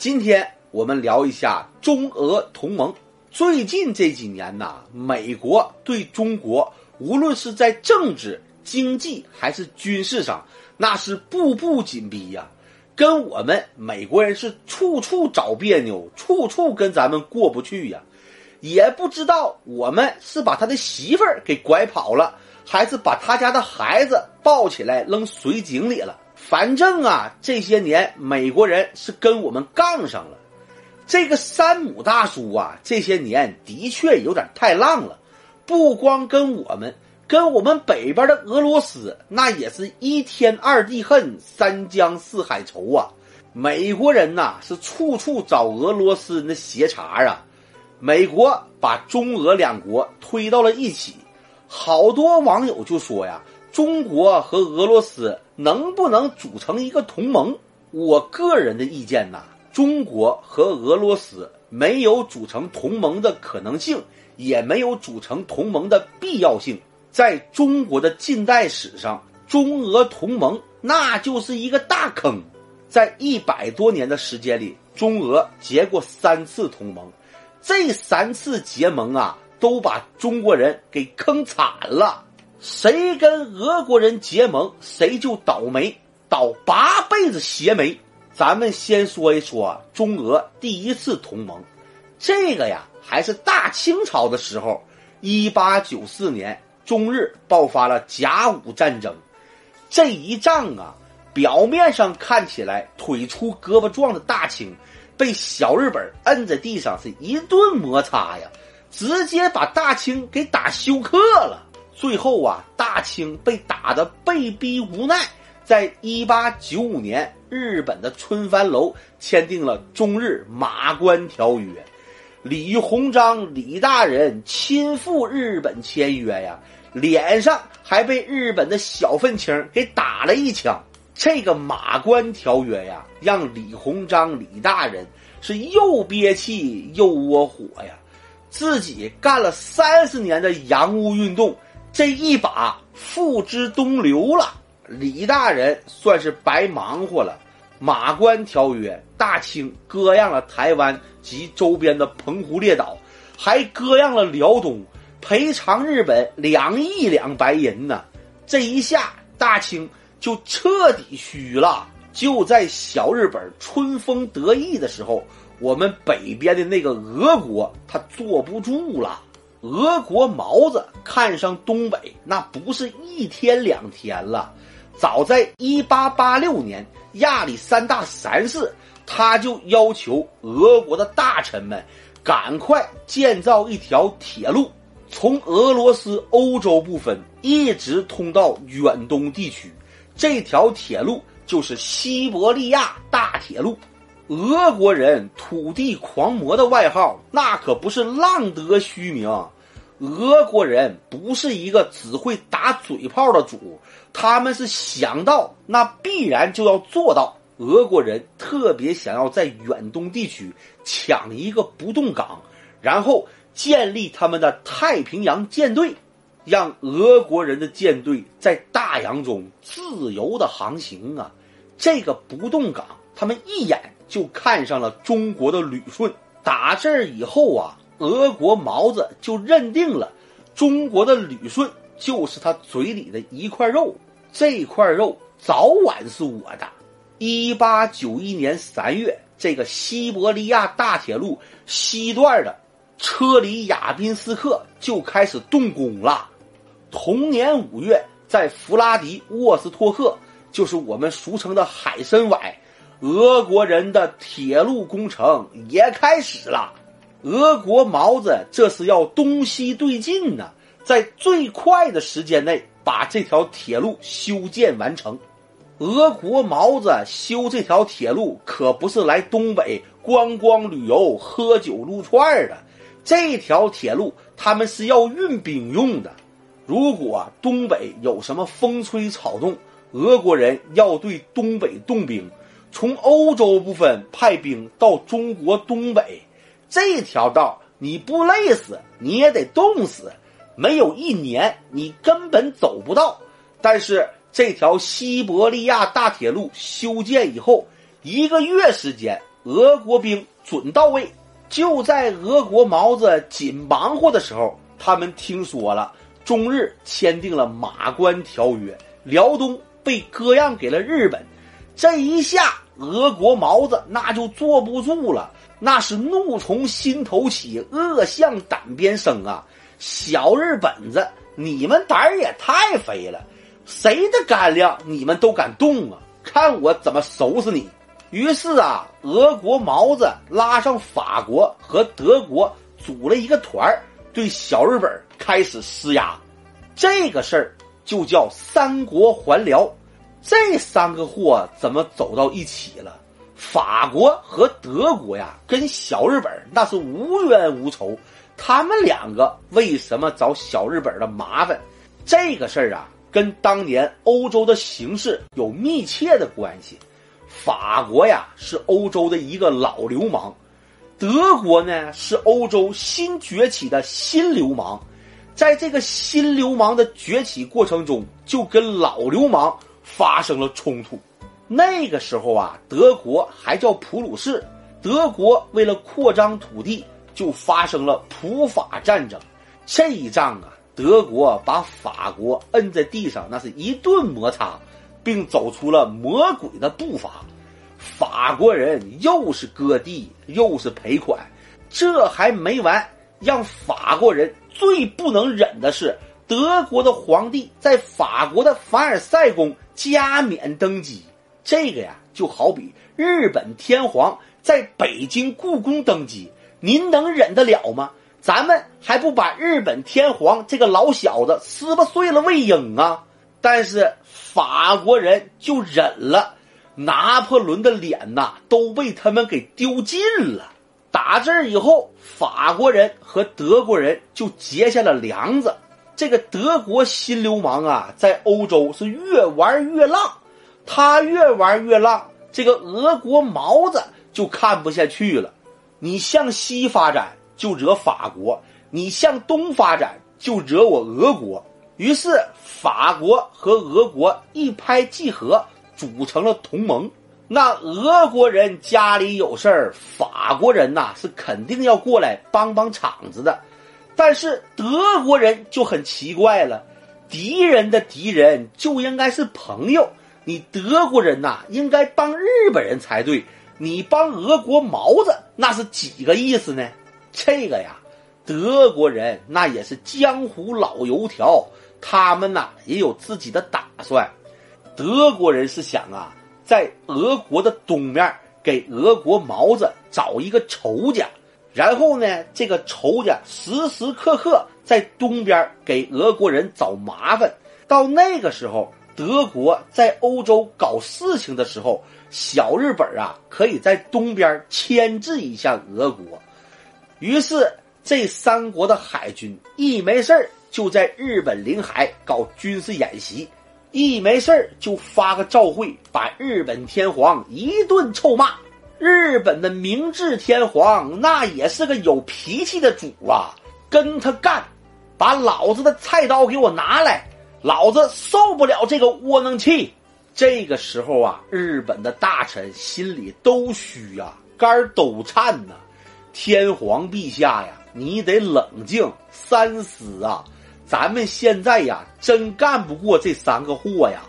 今天我们聊一下中俄同盟。最近这几年呐，美国对中国无论是在政治、经济还是军事上，那是步步紧逼呀，跟我们美国人是处处找别扭，处处跟咱们过不去呀。也不知道我们是把他的媳妇儿给拐跑了，还是把他家的孩子抱起来扔水井里了。反正啊，这些年美国人是跟我们杠上了。这个山姆大叔啊，这些年的确有点太浪了，不光跟我们，跟我们北边的俄罗斯，那也是一天二地恨，三江四海愁啊。美国人呐，是处处找俄罗斯人的斜茬啊。美国把中俄两国推到了一起，好多网友就说呀。中国和俄罗斯能不能组成一个同盟？我个人的意见呐，中国和俄罗斯没有组成同盟的可能性，也没有组成同盟的必要性。在中国的近代史上，中俄同盟那就是一个大坑。在一百多年的时间里，中俄结过三次同盟，这三次结盟啊，都把中国人给坑惨了。谁跟俄国人结盟，谁就倒霉，倒八辈子邪霉。咱们先说一说中俄第一次同盟，这个呀还是大清朝的时候，一八九四年，中日爆发了甲午战争。这一仗啊，表面上看起来腿粗胳膊壮的大清，被小日本摁在地上是一顿摩擦呀，直接把大清给打休克了。最后啊，大清被打得被逼无奈，在一八九五年，日本的春帆楼签订了中日马关条约，李鸿章李大人亲赴日本签约呀，脸上还被日本的小愤青给打了一枪。这个马关条约呀，让李鸿章李大人是又憋气又窝火呀，自己干了三十年的洋务运动。这一把付之东流了，李大人算是白忙活了。马关条约，大清割让了台湾及周边的澎湖列岛，还割让了辽东，赔偿日本两亿两白银呢。这一下，大清就彻底虚了。就在小日本春风得意的时候，我们北边的那个俄国，他坐不住了。俄国毛子看上东北，那不是一天两天了。早在一八八六年，亚历山大三世他就要求俄国的大臣们赶快建造一条铁路，从俄罗斯欧洲部分一直通到远东地区。这条铁路就是西伯利亚大铁路。俄国人土地狂魔的外号，那可不是浪得虚名。俄国人不是一个只会打嘴炮的主，他们是想到那必然就要做到。俄国人特别想要在远东地区抢一个不动港，然后建立他们的太平洋舰队，让俄国人的舰队在大洋中自由的航行啊！这个不动港。他们一眼就看上了中国的旅顺。打这儿以后啊，俄国毛子就认定了中国的旅顺就是他嘴里的一块肉。这块肉早晚是我的。一八九一年三月，这个西伯利亚大铁路西段的车里亚宾斯克就开始动工了。同年五月，在弗拉迪沃斯托克，就是我们俗称的海参崴。俄国人的铁路工程也开始了，俄国毛子这是要东西对进呢，在最快的时间内把这条铁路修建完成。俄国毛子修这条铁路可不是来东北观光旅游、喝酒撸串的，这条铁路他们是要运兵用的。如果东北有什么风吹草动，俄国人要对东北动兵。从欧洲部分派兵到中国东北，这条道你不累死你也得冻死，没有一年你根本走不到。但是这条西伯利亚大铁路修建以后，一个月时间俄国兵准到位。就在俄国毛子紧忙活的时候，他们听说了中日签订了马关条约，辽东被割让给了日本。这一下，俄国毛子那就坐不住了，那是怒从心头起，恶向胆边生啊！小日本子，你们胆儿也太肥了，谁的干粮你们都敢动啊？看我怎么收拾你！于是啊，俄国毛子拉上法国和德国组了一个团儿，对小日本开始施压。这个事儿就叫三国还辽。这三个货怎么走到一起了？法国和德国呀，跟小日本那是无冤无仇。他们两个为什么找小日本的麻烦？这个事儿啊，跟当年欧洲的形势有密切的关系。法国呀是欧洲的一个老流氓，德国呢是欧洲新崛起的新流氓，在这个新流氓的崛起过程中，就跟老流氓发生了冲突。那个时候啊，德国还叫普鲁士，德国为了扩张土地，就发生了普法战争。这一仗啊，德国把法国摁在地上，那是一顿摩擦。并走出了魔鬼的步伐，法国人又是割地又是赔款，这还没完。让法国人最不能忍的是，德国的皇帝在法国的凡尔赛宫加冕登基。这个呀，就好比日本天皇在北京故宫登基，您能忍得了吗？咱们还不把日本天皇这个老小子撕巴碎了喂鹰啊！但是法国人就忍了，拿破仑的脸呐都被他们给丢尽了。打这儿以后，法国人和德国人就结下了梁子。这个德国新流氓啊，在欧洲是越玩越浪，他越玩越浪，这个俄国毛子就看不下去了。你向西发展就惹法国，你向东发展就惹我俄国。于是，法国和俄国一拍即合，组成了同盟。那俄国人家里有事儿，法国人呐是肯定要过来帮帮场子的。但是德国人就很奇怪了，敌人的敌人就应该是朋友，你德国人呐应该帮日本人才对，你帮俄国毛子那是几个意思呢？这个呀，德国人那也是江湖老油条。他们呐也有自己的打算，德国人是想啊，在俄国的东面给俄国毛子找一个仇家，然后呢，这个仇家时时刻刻在东边给俄国人找麻烦。到那个时候，德国在欧洲搞事情的时候，小日本啊可以在东边牵制一下俄国。于是，这三国的海军一没事儿。就在日本领海搞军事演习，一没事儿就发个照会，把日本天皇一顿臭骂。日本的明治天皇那也是个有脾气的主啊，跟他干，把老子的菜刀给我拿来，老子受不了这个窝囊气。这个时候啊，日本的大臣心里都虚呀，肝都颤呐。天皇陛下呀，你得冷静三思啊。咱们现在呀，真干不过这三个货呀。